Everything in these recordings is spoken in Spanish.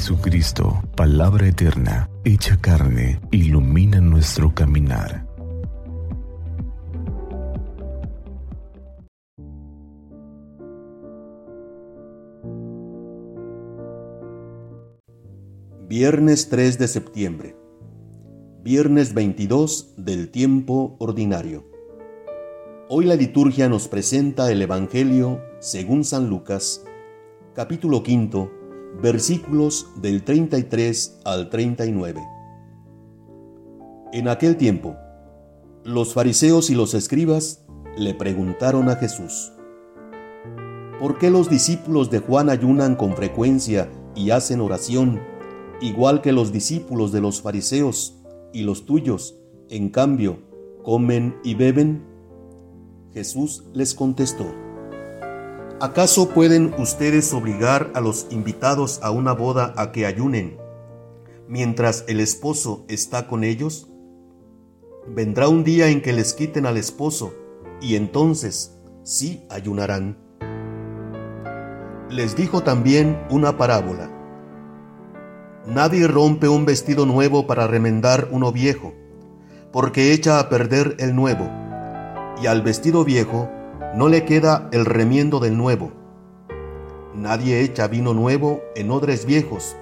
Jesucristo, palabra eterna, hecha carne, ilumina nuestro caminar. Viernes 3 de septiembre. Viernes 22 del tiempo ordinario. Hoy la liturgia nos presenta el Evangelio según San Lucas, capítulo quinto, versículos del 33 al 39. En aquel tiempo, los fariseos y los escribas le preguntaron a Jesús, ¿por qué los discípulos de Juan ayunan con frecuencia y hacen oración, igual que los discípulos de los fariseos y los tuyos, en cambio, comen y beben? Jesús les contestó, ¿Acaso pueden ustedes obligar a los invitados a una boda a que ayunen mientras el esposo está con ellos? Vendrá un día en que les quiten al esposo y entonces sí ayunarán. Les dijo también una parábola. Nadie rompe un vestido nuevo para remendar uno viejo, porque echa a perder el nuevo, y al vestido viejo no le queda el remiendo del nuevo. Nadie echa vino nuevo en odres viejos,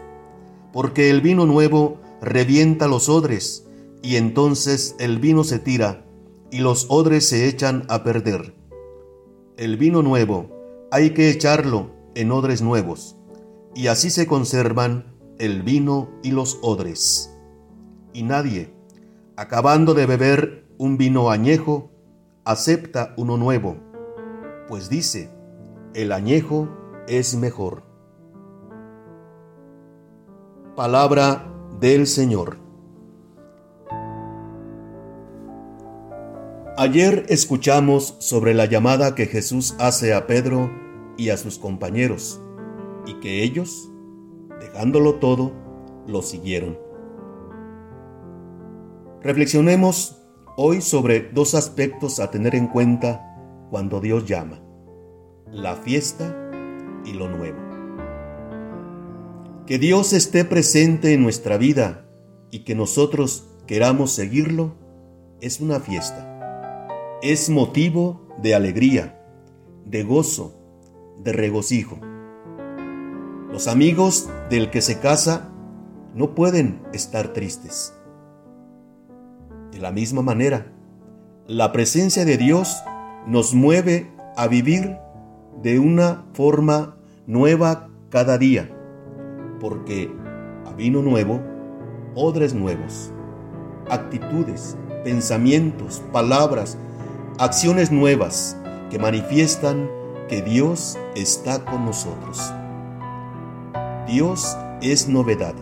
porque el vino nuevo revienta los odres, y entonces el vino se tira, y los odres se echan a perder. El vino nuevo hay que echarlo en odres nuevos, y así se conservan el vino y los odres. Y nadie, acabando de beber un vino añejo, acepta uno nuevo pues dice, el añejo es mejor. Palabra del Señor. Ayer escuchamos sobre la llamada que Jesús hace a Pedro y a sus compañeros, y que ellos, dejándolo todo, lo siguieron. Reflexionemos hoy sobre dos aspectos a tener en cuenta cuando Dios llama, la fiesta y lo nuevo. Que Dios esté presente en nuestra vida y que nosotros queramos seguirlo es una fiesta. Es motivo de alegría, de gozo, de regocijo. Los amigos del que se casa no pueden estar tristes. De la misma manera, la presencia de Dios nos mueve a vivir de una forma nueva cada día, porque a vino nuevo, odres nuevos, actitudes, pensamientos, palabras, acciones nuevas que manifiestan que Dios está con nosotros. Dios es novedad,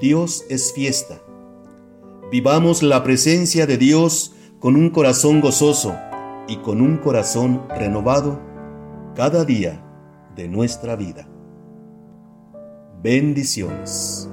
Dios es fiesta. Vivamos la presencia de Dios con un corazón gozoso y con un corazón renovado cada día de nuestra vida. Bendiciones.